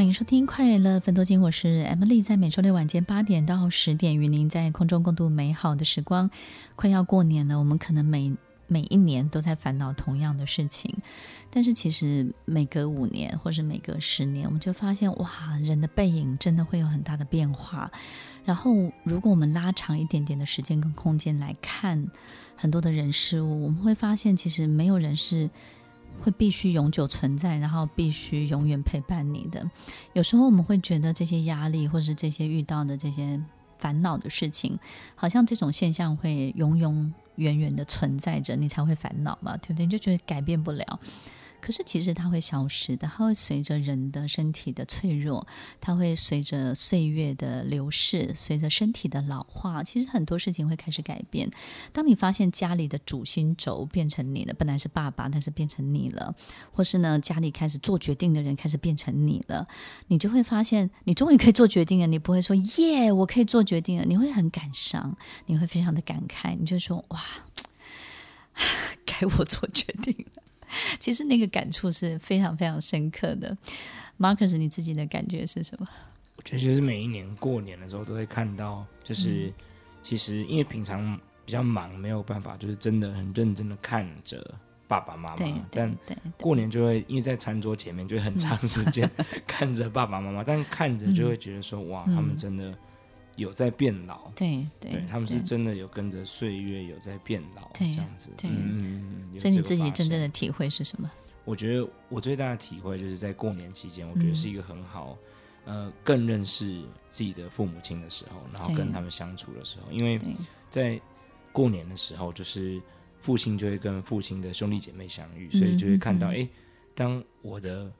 欢迎收听《快乐分多金》，我是 Emily，在每周六晚间八点到十点，与您在空中共度美好的时光。快要过年了，我们可能每每一年都在烦恼同样的事情，但是其实每隔五年或是每隔十年，我们就发现，哇，人的背影真的会有很大的变化。然后，如果我们拉长一点点的时间跟空间来看很多的人事物，我们会发现，其实没有人是。会必须永久存在，然后必须永远陪伴你的。有时候我们会觉得这些压力，或是这些遇到的这些烦恼的事情，好像这种现象会永永远远的存在着，你才会烦恼嘛，对不对？就觉得改变不了。可是其实它会消失的，它会随着人的身体的脆弱，它会随着岁月的流逝，随着身体的老化，其实很多事情会开始改变。当你发现家里的主心轴变成你了，本来是爸爸，但是变成你了，或是呢，家里开始做决定的人开始变成你了，你就会发现，你终于可以做决定了。你不会说耶，我可以做决定了，你会很感伤，你会非常的感慨，你就说哇，该我做决定了。其实那个感触是非常非常深刻的，Marcus，你自己的感觉是什么？我觉得就是每一年过年的时候都会看到，就是、嗯、其实因为平常比较忙，没有办法，就是真的很认真的看着爸爸妈妈。但过年就会因为在餐桌前面就会很长时间 看着爸爸妈妈，嗯、但看着就会觉得说哇，他们真的。有在变老，对对，对，他们是真的有跟着岁月有在变老，这样子，对，嗯，所以你自己真正的体会是什么？我觉得我最大的体会就是在过年期间，我觉得是一个很好，嗯、呃，更认识自己的父母亲的时候，然后跟他们相处的时候，因为在过年的时候，就是父亲就会跟父亲的兄弟姐妹相遇，所以就会看到，哎、嗯，当我的。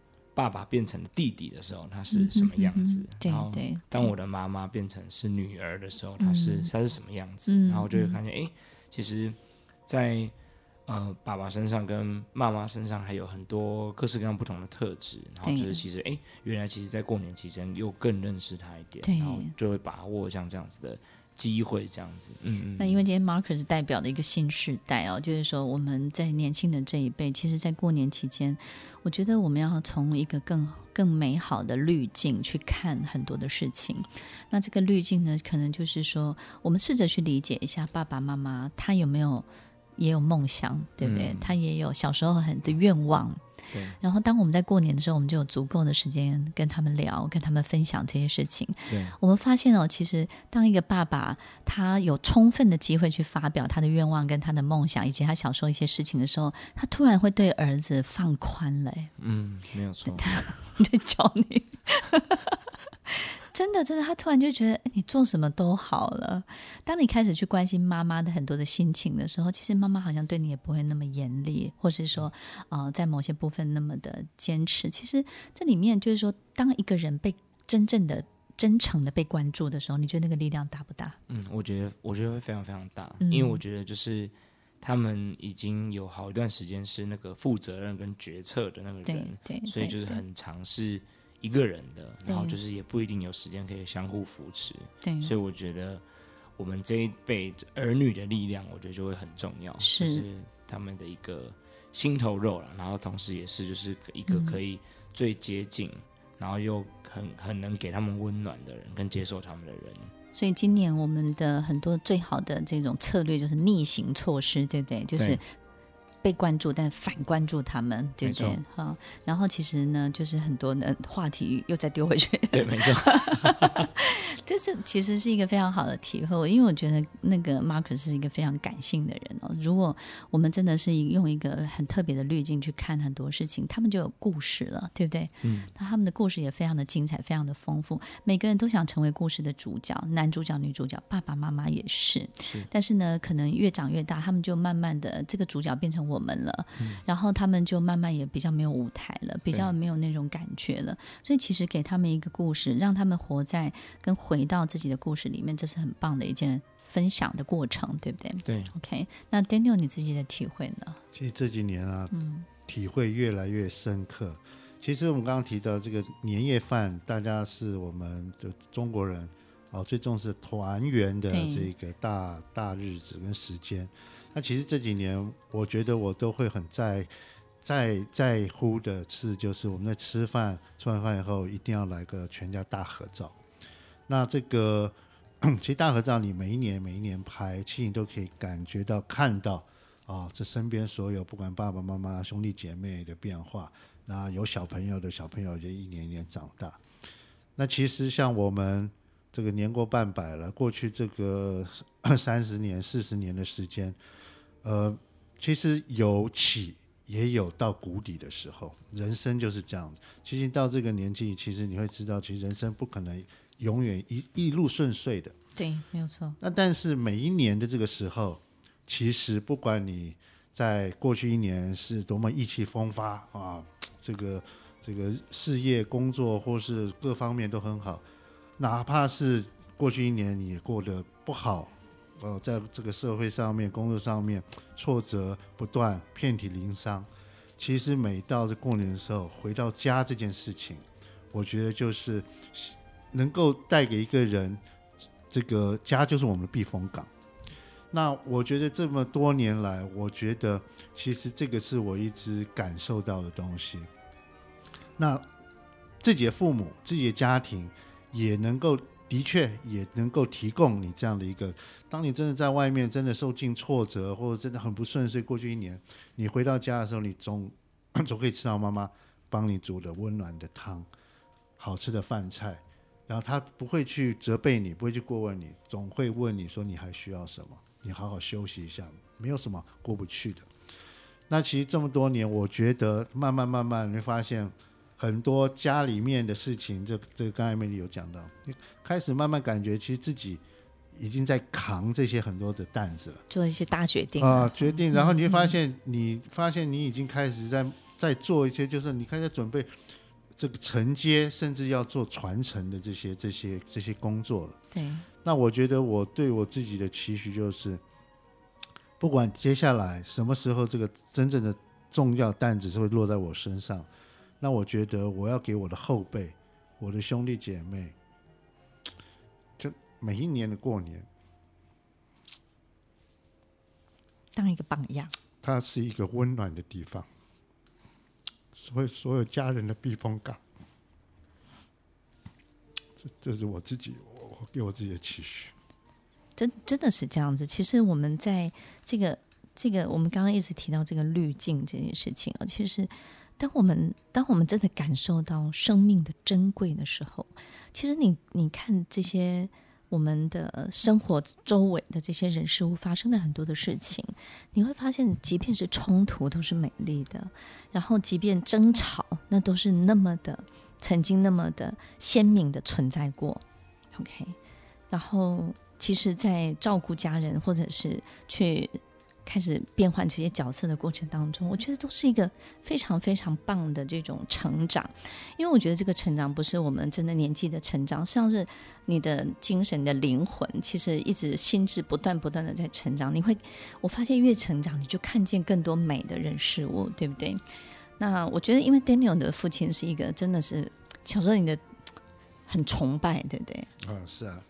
爸爸变成了弟弟的时候，他是什么样子？然后，当我的妈妈变成是女儿的时候，她是她是什么样子？然后就会发现，哎，其实在，在呃爸爸身上跟妈妈身上还有很多各式各样不同的特质。然后就是其实，哎，原来其实，在过年期间又更认识他一点，然后就会把握像这样子的。机会这样子，嗯嗯。那因为今天 Marcus 是代表的一个新时代哦，就是说我们在年轻的这一辈，其实，在过年期间，我觉得我们要从一个更更美好的滤镜去看很多的事情。那这个滤镜呢，可能就是说，我们试着去理解一下爸爸妈妈他有没有也有梦想，对不对？嗯、他也有小时候很的愿望。对然后，当我们在过年的时候，我们就有足够的时间跟他们聊，跟他们分享这些事情。对我们发现哦，其实当一个爸爸他有充分的机会去发表他的愿望、跟他的梦想，以及他小时候一些事情的时候，他突然会对儿子放宽了。嗯，没有错，他在教你。真的，真的，他突然就觉得你做什么都好了。当你开始去关心妈妈的很多的心情的时候，其实妈妈好像对你也不会那么严厉，或是说，呃，在某些部分那么的坚持。其实这里面就是说，当一个人被真正的、真诚的被关注的时候，你觉得那个力量大不大？嗯，我觉得，我觉得会非常非常大，嗯、因为我觉得就是他们已经有好一段时间是那个负责任跟决策的那个人，对，对，所以就是很尝试。一个人的，然后就是也不一定有时间可以相互扶持，对，所以我觉得我们这一辈儿女的力量，我觉得就会很重要，是，就是他们的一个心头肉了，然后同时也是就是一个可以最接近，嗯、然后又很很能给他们温暖的人，跟接受他们的人。所以今年我们的很多最好的这种策略就是逆行措施，对不对？就是。被关注，但反关注他们，对不对？好，然后其实呢，就是很多的话题又再丢回去。对，没错。这这其实是一个非常好的体会，因为我觉得那个 Marcus 是一个非常感性的人哦。如果我们真的是用一个很特别的滤镜去看很多事情，他们就有故事了，对不对？嗯。那他们的故事也非常的精彩，非常的丰富。每个人都想成为故事的主角，男主角、女主角，爸爸妈妈也是。是。但是呢，可能越长越大，他们就慢慢的这个主角变成我们了，嗯、然后他们就慢慢也比较没有舞台了，比较没有那种感觉了。所以其实给他们一个故事，让他们活在跟回到自己的故事里面，这是很棒的一件分享的过程，对不对？对。OK，那 Daniel 你自己的体会呢？其实这几年啊，嗯，体会越来越深刻。其实我们刚刚提到这个年夜饭，大家是我们的中国人啊最重视团圆的这个大大日子跟时间。那其实这几年，我觉得我都会很在在在乎的是，就是我们在吃饭，吃完饭以后一定要来个全家大合照。那这个其实大合照，你每一年每一年拍，其实你都可以感觉到看到啊、这身边所有不管爸爸妈妈、兄弟姐妹的变化。那有小朋友的小朋友就一年一年长大。那其实像我们这个年过半百了，过去这个 三十年、四十年的时间，呃，其实有起。也有到谷底的时候，人生就是这样子。其实到这个年纪，其实你会知道，其实人生不可能永远一一路顺遂的。对，没有错。那但是每一年的这个时候，其实不管你在过去一年是多么意气风发啊，这个这个事业、工作或是各方面都很好，哪怕是过去一年你也过得不好。呃，在这个社会上面、工作上面，挫折不断，遍体鳞伤。其实每到这过年的时候，回到家这件事情，我觉得就是能够带给一个人，这个家就是我们的避风港。那我觉得这么多年来，我觉得其实这个是我一直感受到的东西。那自己的父母、自己的家庭也能够。的确也能够提供你这样的一个，当你真的在外面真的受尽挫折，或者真的很不顺遂，过去一年，你回到家的时候，你总 总可以吃到妈妈帮你煮的温暖的汤，好吃的饭菜，然后他不会去责备你，不会去过问你，总会问你说你还需要什么，你好好休息一下，没有什么过不去的。那其实这么多年，我觉得慢慢慢慢你会发现。很多家里面的事情，这这个刚才美丽有讲到，你开始慢慢感觉，其实自己已经在扛这些很多的担子了，做一些大决定啊、呃，决定，然后你会发现，你发现你已经开始在在做一些，就是你开始准备这个承接，甚至要做传承的这些这些这些工作了。对，那我觉得我对我自己的期许就是，不管接下来什么时候，这个真正的重要担子是会落在我身上。那我觉得我要给我的后辈、我的兄弟姐妹，就每一年的过年，当一个榜样。它是一个温暖的地方，所有所有家人的避风港。这这是我自己，我我给我自己的期许。真真的是这样子。其实我们在这个这个，我们刚刚一直提到这个滤镜这件事情啊，其实。当我们当我们真的感受到生命的珍贵的时候，其实你你看这些我们的生活周围的这些人事物发生的很多的事情，你会发现，即便是冲突都是美丽的，然后即便争吵，那都是那么的曾经那么的鲜明的存在过。OK，然后其实，在照顾家人或者是去。开始变换这些角色的过程当中，我觉得都是一个非常非常棒的这种成长，因为我觉得这个成长不是我们真的年纪的成长，像是你的精神的灵魂，其实一直心智不断不断的在成长。你会，我发现越成长，你就看见更多美的人事物，对不对？那我觉得，因为 Daniel 的父亲是一个真的是小时候你的很崇拜，对不对？啊，是啊，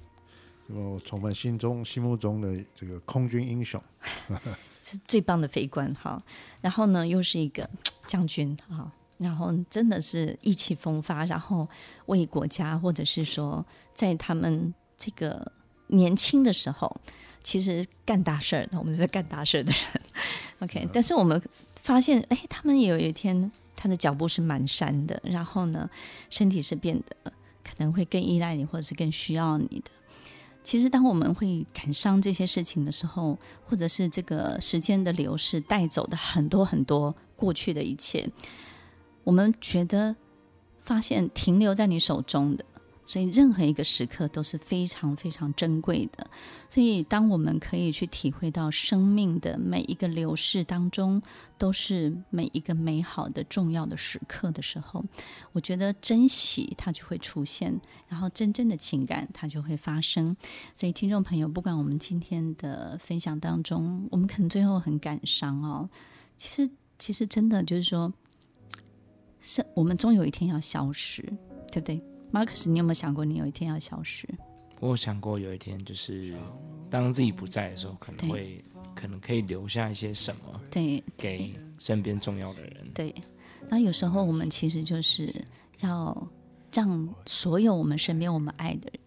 我崇拜心中心目中的这个空军英雄。是最棒的飞官哈，然后呢，又是一个将军哈，然后真的是意气风发，然后为国家或者是说在他们这个年轻的时候，其实干大事儿，我们是干大事儿的人，OK。但是我们发现，哎，他们有一天他的脚步是蹒跚的，然后呢，身体是变得可能会更依赖你，或者是更需要你的。其实，当我们会感伤这些事情的时候，或者是这个时间的流逝带走的很多很多过去的一切，我们觉得发现停留在你手中的。所以，任何一个时刻都是非常非常珍贵的。所以，当我们可以去体会到生命的每一个流逝当中，都是每一个美好的、重要的时刻的时候，我觉得珍惜它就会出现，然后真正的情感它就会发生。所以，听众朋友，不管我们今天的分享当中，我们可能最后很感伤哦。其实，其实真的就是说，是我们终有一天要消失，对不对？Marcus，你有没有想过，你有一天要消失？我有想过有一天，就是当自己不在的时候，可能会可能可以留下一些什么，对，给身边重要的人。对，那有时候我们其实就是要让所有我们身边我们爱的人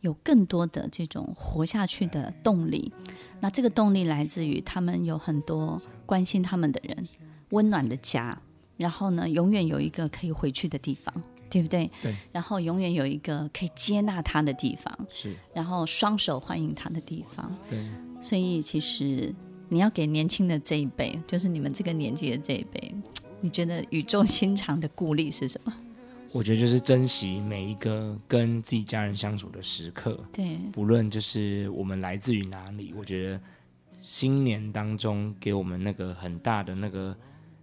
有更多的这种活下去的动力。那这个动力来自于他们有很多关心他们的人，温暖的家，然后呢，永远有一个可以回去的地方。对不对？对。然后永远有一个可以接纳他的地方，是。然后双手欢迎他的地方，对。所以其实你要给年轻的这一辈，就是你们这个年纪的这一辈，你觉得语重心长的鼓励是什么？我觉得就是珍惜每一个跟自己家人相处的时刻。对。不论就是我们来自于哪里，我觉得新年当中给我们那个很大的那个。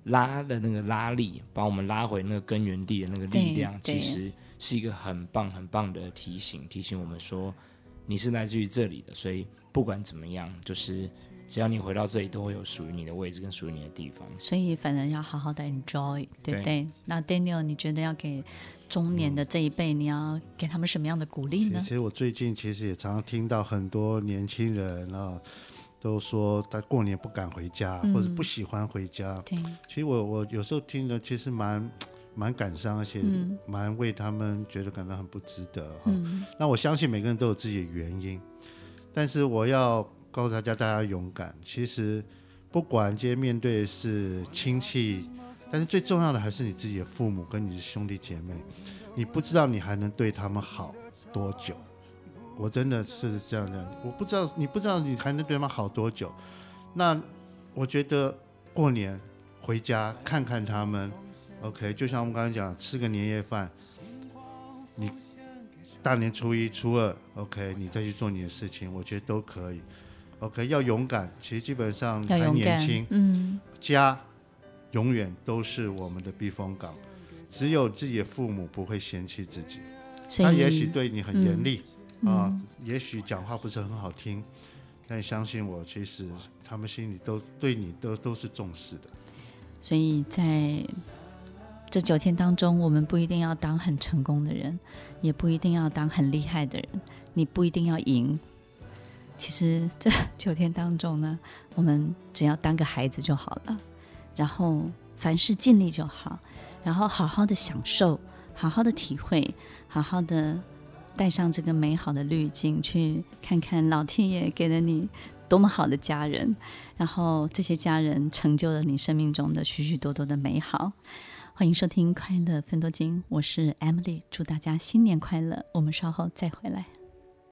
拉的那个拉力，把我们拉回那个根源地的那个力量，其实是一个很棒很棒的提醒，提醒我们说你是来自于这里的，所以不管怎么样，就是只要你回到这里，都会有属于你的位置跟属于你的地方。所以反正要好好的 enjoy，对不对？对。那 Daniel，你觉得要给中年的这一辈，嗯，你要给他们什么样的鼓励呢？其实我最近其实也常常听到很多年轻人啊。都说他过年不敢回家，嗯、或者不喜欢回家。对，其实我我有时候听了，其实蛮蛮感伤，而且蛮为他们觉得感到很不值得。嗯、那我相信每个人都有自己的原因，但是我要告诉大家，大家勇敢。其实不管今天面对的是亲戚，但是最重要的还是你自己的父母跟你的兄弟姐妹。你不知道你还能对他们好多久。我真的是这样的，我不知道，你不知道你还能对他们好多久。那我觉得过年回家看看他们，OK，就像我们刚才讲，吃个年夜饭，你大年初一、初二，OK，你再去做你的事情，我觉得都可以。OK，要勇敢，其实基本上还年轻，嗯，家永远都是我们的避风港，只有自己的父母不会嫌弃自己，他也许对你很严厉。嗯啊、嗯，也许讲话不是很好听，但相信我，其实他们心里都对你都都是重视的。所以在这九天当中，我们不一定要当很成功的人，也不一定要当很厉害的人，你不一定要赢。其实这九天当中呢，我们只要当个孩子就好了，然后凡事尽力就好，然后好好的享受，好好的体会，好好的。带上这个美好的滤镜，去看看老天爷给了你多么好的家人，然后这些家人成就了你生命中的许许多多的美好。欢迎收听《快乐分多金》，我是 Emily，祝大家新年快乐。我们稍后再回来。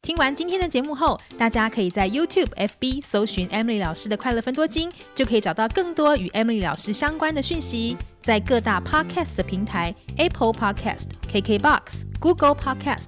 听完今天的节目后，大家可以在 YouTube、FB 搜寻 Emily 老师的《快乐分多金》，就可以找到更多与 Emily 老师相关的讯息。在各大 Podcast 的平台，Apple Podcast、KKBox、Google Podcast、